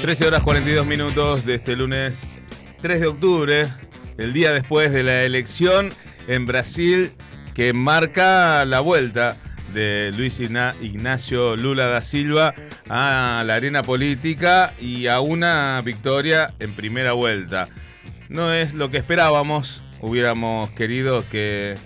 13 horas 42 minutos de este lunes 3 de octubre, el día después de la elección en Brasil que marca la vuelta de Luis Ignacio Lula da Silva a la arena política y a una victoria en primera vuelta. No es lo que esperábamos, hubiéramos querido que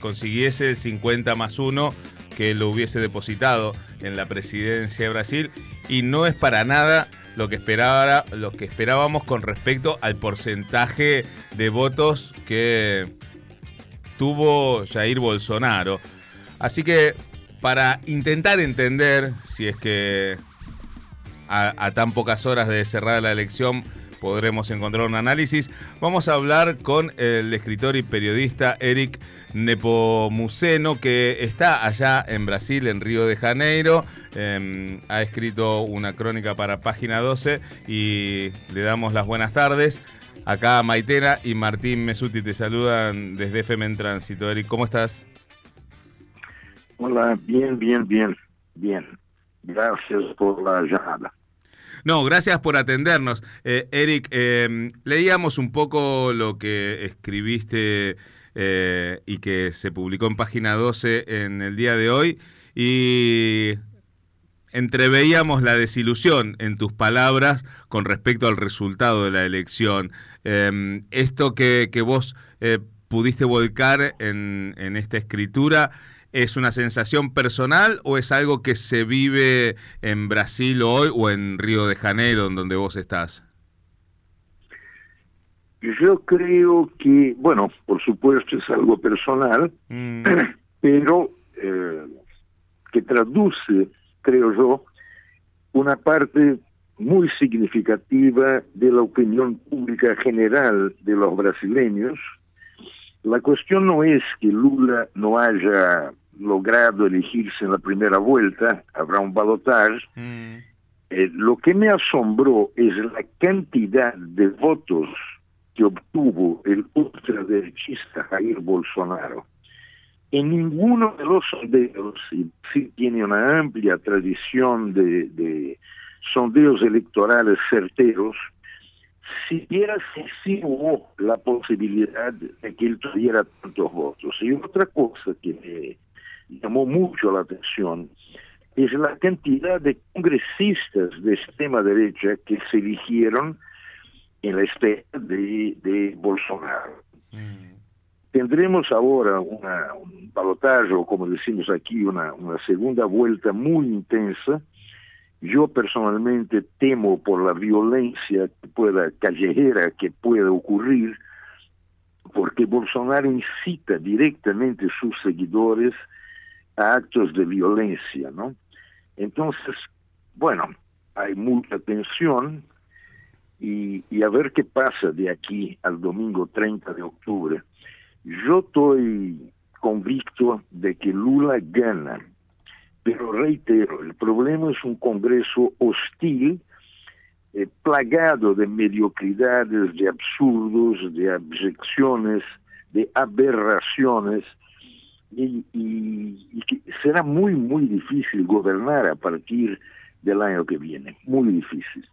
consiguiese el 50 más 1 que lo hubiese depositado en la presidencia de Brasil y no es para nada lo que, esperaba, lo que esperábamos con respecto al porcentaje de votos que tuvo Jair Bolsonaro. Así que para intentar entender si es que a, tan pocas horas de cerrar la elección podremos encontrar un análisis, vamos a hablar con el escritor y periodista Eric Nepomuceno, que está allá en Brasil, en Río de Janeiro. Em, ha escrito una crónica para Página 12 y le damos las buenas tardes. Acá Maitena y Martín Mesuti te saludan desde FM en Tránsito. Eric, ¿cómo estás? Hola, bien, bien, bien, bien. Gracias por la llamada. No, gracias por atendernos. Eh, Eric, em, leíamos un poco lo que escribiste eh, y que se publicó en página 12 en el día de hoy y entreveíamos la desilusión en tus palabras con respecto al resultado de la elección. Em, esto que, vos eh, pudiste volcar en, en esta escritura, ¿Es una sensación personal o es algo que se vive en Brasil hoy o en Río de Janeiro, en donde vos estás? Yo creo que, bueno, por supuesto es algo personal, mm. pero eh, que traduce, creo yo, una parte muy significativa de la opinión pública general de los brasileños. La cuestión no es que Lula no haya logrado elegirse en la primera vuelta, habrá un balotaje. Mm. Eh, lo que me asombró es la cantidad de votos que obtuvo el ultraderechista Jair Bolsonaro. En ninguno de los sondeos, y sí tiene una amplia tradición de, de sondeos electorales certeros, siquiera si hubo la posibilidad de que él tuviera tantos votos. Y otra cosa que me llamó mucho la atención es la cantidad de congresistas de extrema derecha que se eligieron en la espera de, Bolsonaro. Mm. Tendremos ahora una, un balotaje, o como decimos aquí, una, una segunda vuelta muy intensa. Yo personalmente temo por la violencia que pueda, callejera que pueda ocurrir, porque Bolsonaro incita directamente a sus seguidores a actos de violencia, ¿no? Entonces, bueno, hay mucha tensión y, y, a ver qué pasa de aquí al domingo 30 de octubre. Yo estoy convicto de que Lula gana, pero reitero, el problema es un Congreso hostil, eh, plagado de mediocridades, de absurdos, de abyecciones, de aberraciones, y, y, será muy, muy difícil gobernar a partir del año que viene, muy difícil.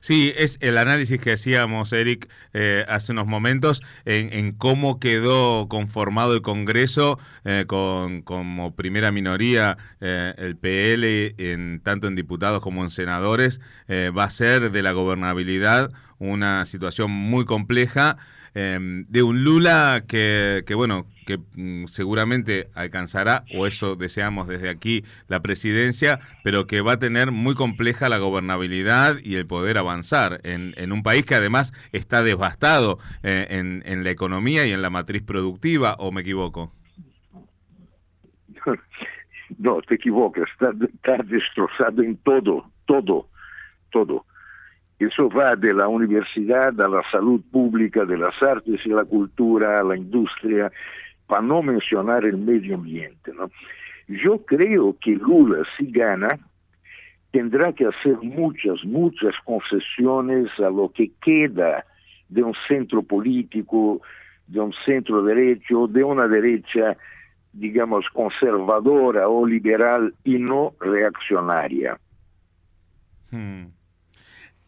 Sí, es el análisis que hacíamos, Eric, eh, hace unos momentos, en, cómo quedó conformado el Congreso eh, con como primera minoría eh, el PL, en, tanto en diputados como en senadores, va a ser de la gobernabilidad una situación muy compleja. Em, de un Lula que, que bueno, que mm, seguramente alcanzará, o eso deseamos desde aquí, la presidencia, pero que va a tener muy compleja la gobernabilidad y el poder avanzar en, en un país que además está devastado eh, en, en la economía y en la matriz productiva, ¿o me equivoco? No, te equivocas, está, está destrozado en todo, todo, todo. Eso va de la universidad a la salud pública, de las artes y la cultura, a la industria, para no mencionar el medio ambiente. Yo creo que Lula, si gana, tendrá que hacer muchas, muchas concesiones a lo que queda de un centro político, de un centro derecho, de una derecha, digamos, conservadora o liberal y no reaccionaria. Hmm.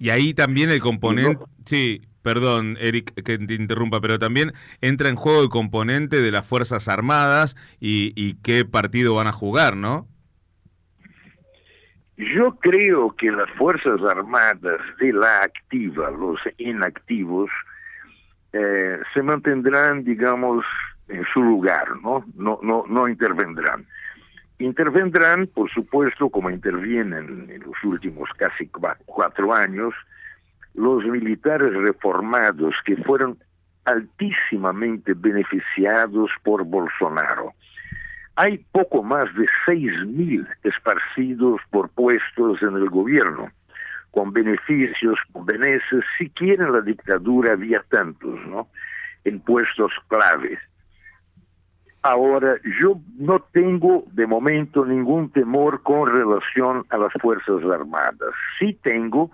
Y ahí también el componente, sí, perdón Eric que te interrumpa, pero también entra en juego el componente de las Fuerzas Armadas y, y qué partido van a jugar, ¿no? Yo creo que las Fuerzas Armadas de la activa, los inactivos, eh, se mantendrán, digamos, en su lugar, ¿no? No, no, no intervendrán. Intervendrán, por supuesto, como intervienen en los últimos casi cuatro años, los militares reformados que fueron altísimamente beneficiados por Bolsonaro. Hay poco más de seis mil esparcidos por puestos en el gobierno, con beneficios, con beneficios, si quieren la dictadura había tantos, ¿no? En puestos claves. Ahora, yo no tengo de momento ningún temor con relación a las Fuerzas Armadas. Sí tengo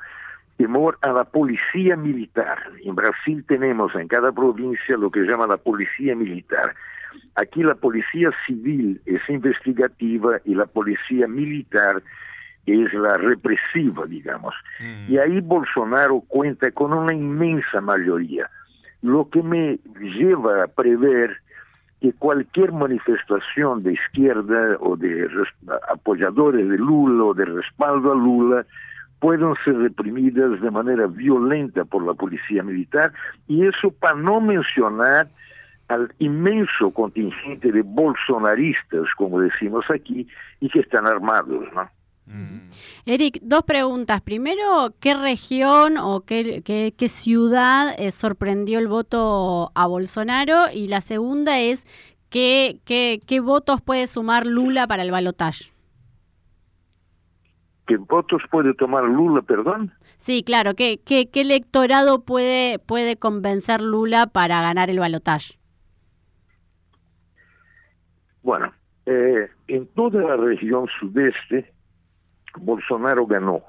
temor a la policía militar. En Brasil tenemos en cada provincia lo que llama la policía militar. Aquí la policía civil es investigativa y la policía militar es la represiva, digamos. Mm. Y ahí Bolsonaro cuenta con una inmensa mayoría, lo que me lleva a prever que cualquier manifestación de izquierda o de apoyadores de Lula o de respaldo a Lula puedan ser reprimidas de manera violenta por la policía militar y eso para no mencionar al inmenso contingente de bolsonaristas, como decimos aquí, y que están armados, ¿no? Mm. Eric, dos preguntas. Primero, ¿qué región o qué, qué, ciudad eh, sorprendió el voto a Bolsonaro? Y la segunda es, ¿qué, qué, qué votos puede sumar Lula para el balotaje? ¿Qué votos puede tomar Lula, perdón? Sí, claro. ¿Qué, qué, qué electorado puede, puede convencer Lula para ganar el balotaje? Bueno, eh, en toda la región sudeste, Bolsonaro ganó,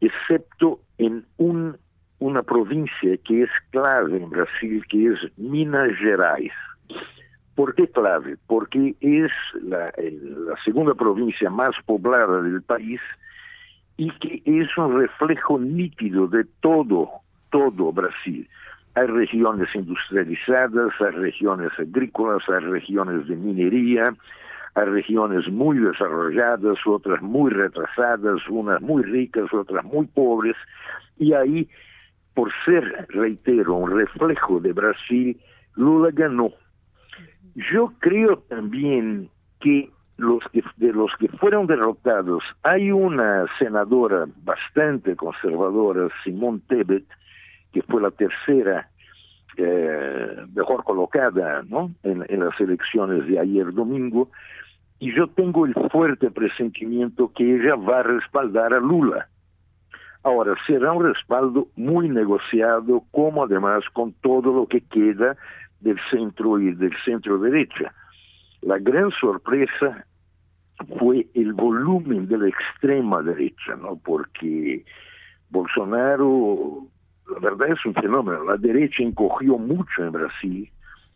excepto en un, una provincia que es clave en Brasil, que es Minas Gerais. ¿Por qué clave? Porque es la, la segunda provincia más poblada del país y que es un reflejo nítido de todo, todo Brasil. Hay regiones industrializadas, hay regiones agrícolas, hay regiones de minería, hay regiones muy desarrolladas, otras muy retrasadas, unas muy ricas, otras muy pobres, y ahí, por ser, reitero, un reflejo de Brasil, Lula ganó. Yo creo también que los que de los que fueron derrotados hay una senadora bastante conservadora, Simón Tebet, que fue la tercera eh, mejor colocada ¿no? en, las elecciones de ayer domingo, y yo tengo el fuerte presentimiento que ella va a respaldar a Lula. Ahora, será un respaldo muy negociado, como además con todo lo que queda del centro y del centro derecha. La gran sorpresa fue el volumen de la extrema derecha, ¿no? Porque Bolsonaro, la verdad es un fenómeno, la derecha encogió mucho en Brasil,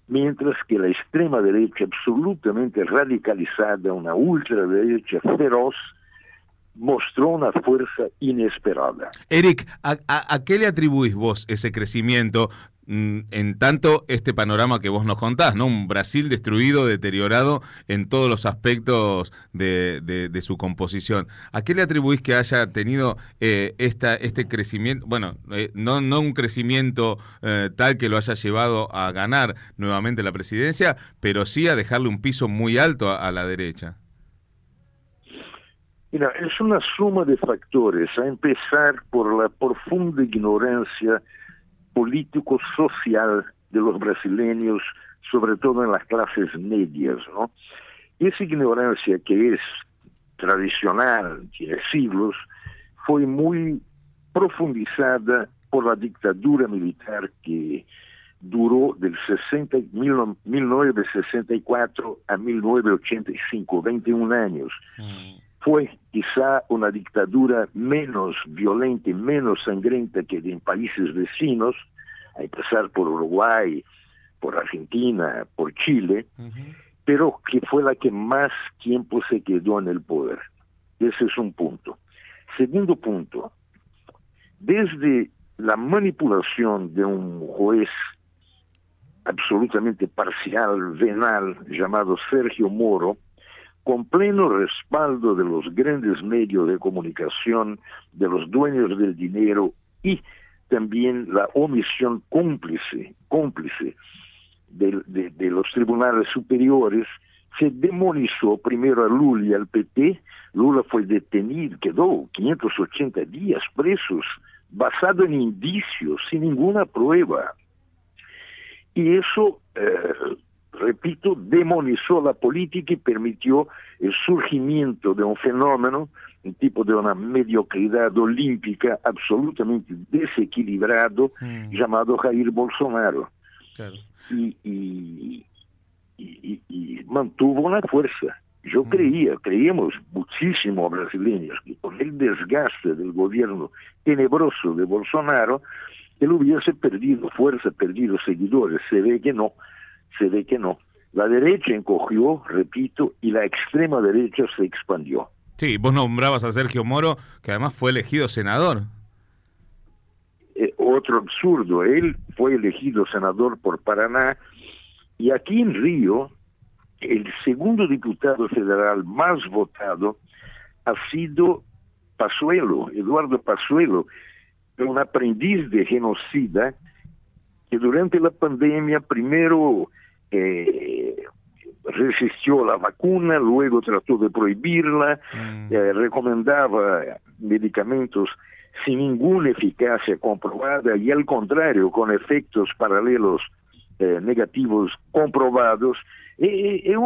mientras que la extrema derecha absolutamente radicalizada, una ultraderecha feroz, mostró una fuerza inesperada. Eric, ¿a, qué le atribuís vos ese crecimiento en tanto este panorama que vos nos contás, ¿no? Un Brasil destruido, deteriorado en todos los aspectos de, su composición. ¿A qué le atribuís que haya tenido eh, esta, este crecimiento? Bueno, eh, no, no un crecimiento eh, tal que lo haya llevado a ganar nuevamente la presidencia, pero sí a dejarle un piso muy alto a, a la derecha. Mira, es una suma de factores, a empezar por la profunda ignorancia político-social de los brasileños, sobre todo en las clases medias, ¿no? Esa ignorancia que es tradicional, tiene siglos, fue muy profundizada por la dictadura militar que duró del 60, 1964 a 1985, 21 años. Mm. Fue quizá una dictadura menos violenta y menos sangrienta que en países vecinos, a empezar por Uruguay, por Argentina, por Chile, pero que fue la que más tiempo se quedó en el poder. Ese es un punto. Segundo punto, desde la manipulación de un juez absolutamente parcial, venal, llamado Sergio Moro, con pleno respaldo de los grandes medios de comunicación, de los dueños del dinero y también la omisión cómplice, cómplice de, los tribunales superiores, se demonizó primero a Lula y al PP. Lula fue detenido, quedó 580 días presos, basado en indicios, sin ninguna prueba. Y eso, eh, repito, demonizó la política y permitió el surgimiento de un fenómeno, un tipo de una mediocridad olímpica absolutamente desequilibrado, mm. llamado Jair Bolsonaro. Y, y, y, mantuvo una fuerza. Yo mm. creía, creíamos muchísimo brasileños que con el desgaste del gobierno tenebroso de Bolsonaro, él hubiese perdido fuerza, perdido seguidores. Se ve que no, se ve que no. La derecha encogió, repito, y la extrema derecha se expandió. Sí, vos nombrabas a Sergio Moro, que además fue elegido senador. Eh, otro absurdo, él fue elegido senador por Paraná y aquí en Río, el segundo diputado federal más votado ha sido Pazuelo, Eduardo Pazuelo, un aprendiz de genocida que durante la pandemia primero eh, resistió la vacuna, luego trató de prohibirla, mm. eh, recomendaba medicamentos sin ninguna eficacia comprobada y al contrario, con efectos paralelos eh, negativos comprobados. es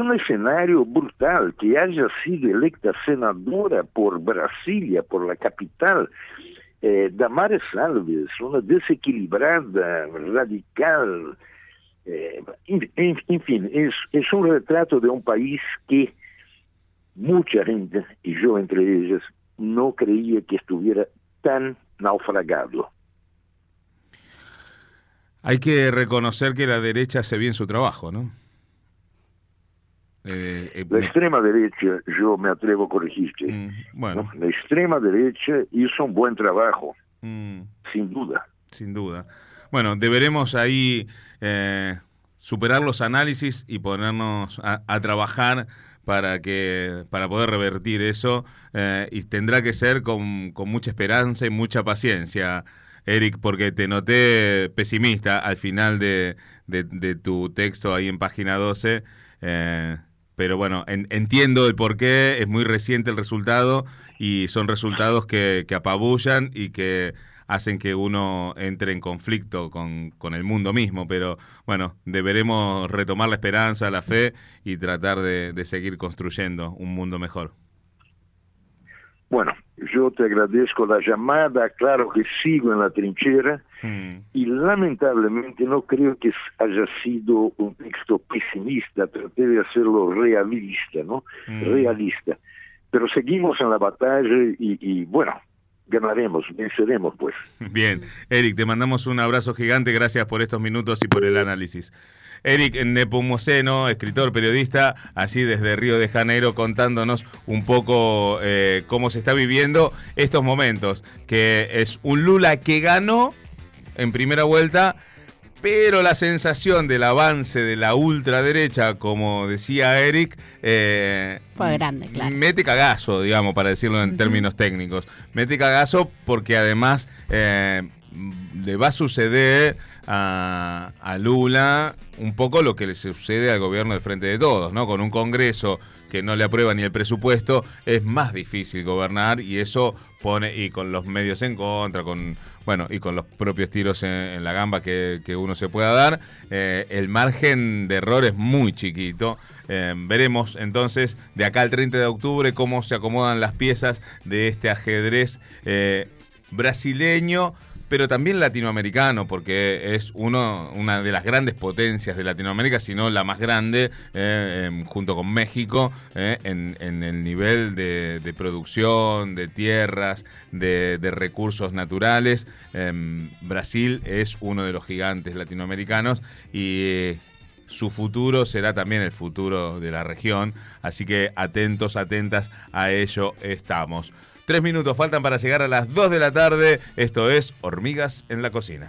un escenario brutal que haya sido electa senadora por Brasilia, por la capital, eh, Damares Alves, una desequilibrada, radical, en, fin, es, es un retrato de un país que mucha gente, y yo entre ellas, no creía que estuviera tan naufragado. Hay que reconocer que la derecha hace bien su trabajo, ¿no? Eh, eh, la extrema derecha, yo me atrevo a corregirte, mm, bueno. la extrema derecha hizo un buen trabajo, mm. sin duda. Sin duda. Bueno, deberemos ahí eh, superar los análisis y ponernos a, trabajar para que para poder revertir eso y tendrá que ser con, con mucha esperanza y mucha paciencia. Eric, porque te noté pesimista al final de, tu texto ahí en página 12. Eh, pero bueno, entiendo el por qué, es muy reciente el resultado y son resultados que, apabullan y que hacen que uno entre en conflicto con, el mundo mismo. Pero bueno, deberemos retomar la esperanza, la fe y tratar de seguir construyendo un mundo mejor. Bueno, yo te agradezco la llamada, claro que sigo en la trinchera mm. y lamentablemente no creo que haya sido un texto pesimista, traté de hacerlo realista, ¿no? Mm. Realista. Pero seguimos en la batalla y, y bueno, ganaremos, venceremos pues. Bien, Eric, te mandamos un abrazo gigante, gracias por estos minutos y por el análisis. Eric Nepomuceno, escritor, periodista, allí desde Río de Janeiro, contándonos un poco eh, cómo se está viviendo estos momentos, que es un Lula que ganó en primera vuelta, pero la sensación del avance de la ultraderecha, como decía Eric, eh, fue grande, claro. Mete cagazo, digamos, para decirlo en términos técnicos. Mete cagazo porque además eh, le va a suceder a, Lula un poco lo que le sucede al gobierno de Frente de Todos, ¿no? Con un Congreso que no le aprueba ni el presupuesto, es más difícil gobernar y eso pone, y con los medios en contra, con bueno, y con los propios tiros en, la gamba que, uno se pueda dar, eh, el margen de error es muy chiquito. Eh, veremos entonces de acá al 30 de octubre cómo se acomodan las piezas de este ajedrez eh, brasileño pero también latinoamericano, porque es uno, una de las grandes potencias de Latinoamérica, si no la más grande, eh, em, junto con México, eh, en, el nivel de, producción, de tierras, de, recursos naturales. Em, Brasil es uno de los gigantes latinoamericanos y eh, su futuro será también el futuro de la región, así que atentos, atentas a ello estamos. Tres minutos faltan para llegar a las dos de la tarde. Esto es Hormigas en la Cocina.